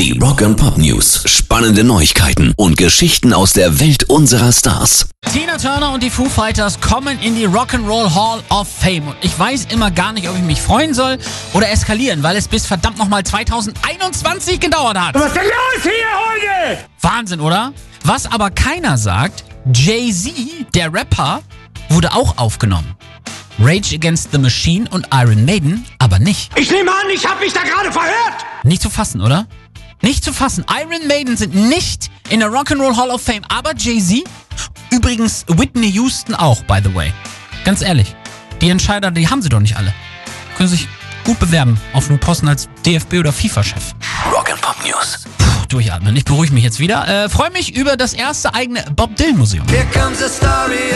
Die Rock and Pop News. Spannende Neuigkeiten und Geschichten aus der Welt unserer Stars. Tina Turner und die Foo Fighters kommen in die Rock'n'Roll Hall of Fame. Und ich weiß immer gar nicht, ob ich mich freuen soll oder eskalieren, weil es bis verdammt nochmal 2021 gedauert hat. Was ist denn los hier heute? Wahnsinn, oder? Was aber keiner sagt, Jay-Z, der Rapper, wurde auch aufgenommen. Rage Against the Machine und Iron Maiden aber nicht. Ich nehme an, ich habe mich da gerade verhört. Nicht zu fassen, oder? Nicht zu fassen. Iron Maiden sind nicht in der Rock'n'Roll Hall of Fame, aber Jay-Z, übrigens Whitney Houston auch, by the way. Ganz ehrlich, die Entscheider, die haben sie doch nicht alle. Können sich gut bewerben auf einen Posten als DFB- oder FIFA-Chef. Rock and Pop News. Puh, durchatmen. Ich beruhige mich jetzt wieder. Äh, Freue mich über das erste eigene Bob Dylan-Museum. Here comes the story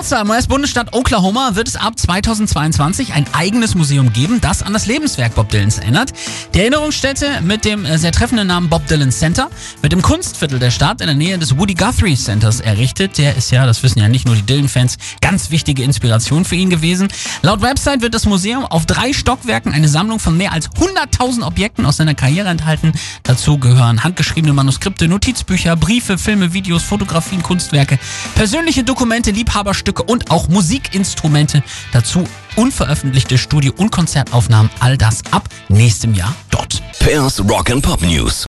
Tulsa, im US-Bundesstaat Oklahoma, wird es ab 2022 ein eigenes Museum geben, das an das Lebenswerk Bob Dylans erinnert. Die Erinnerungsstätte mit dem äh, sehr treffenden Namen Bob Dylan Center wird im Kunstviertel der Stadt in der Nähe des Woody Guthrie Centers errichtet. Der ist ja, das wissen ja nicht nur die Dylan-Fans, ganz wichtige Inspiration für ihn gewesen. Laut Website wird das Museum auf drei Stockwerken eine Sammlung von mehr als 100.000 Objekten aus seiner Karriere enthalten. Dazu gehören handgeschriebene Manuskripte, Notizbücher, Briefe, Filme, Videos, Fotografien, Kunstwerke, persönliche Dokumente, Liebhaberstücke und auch Musikinstrumente. Dazu unveröffentlichte Studio- und Konzertaufnahmen. All das ab nächstem Jahr dort. Pairs Rock and Pop News.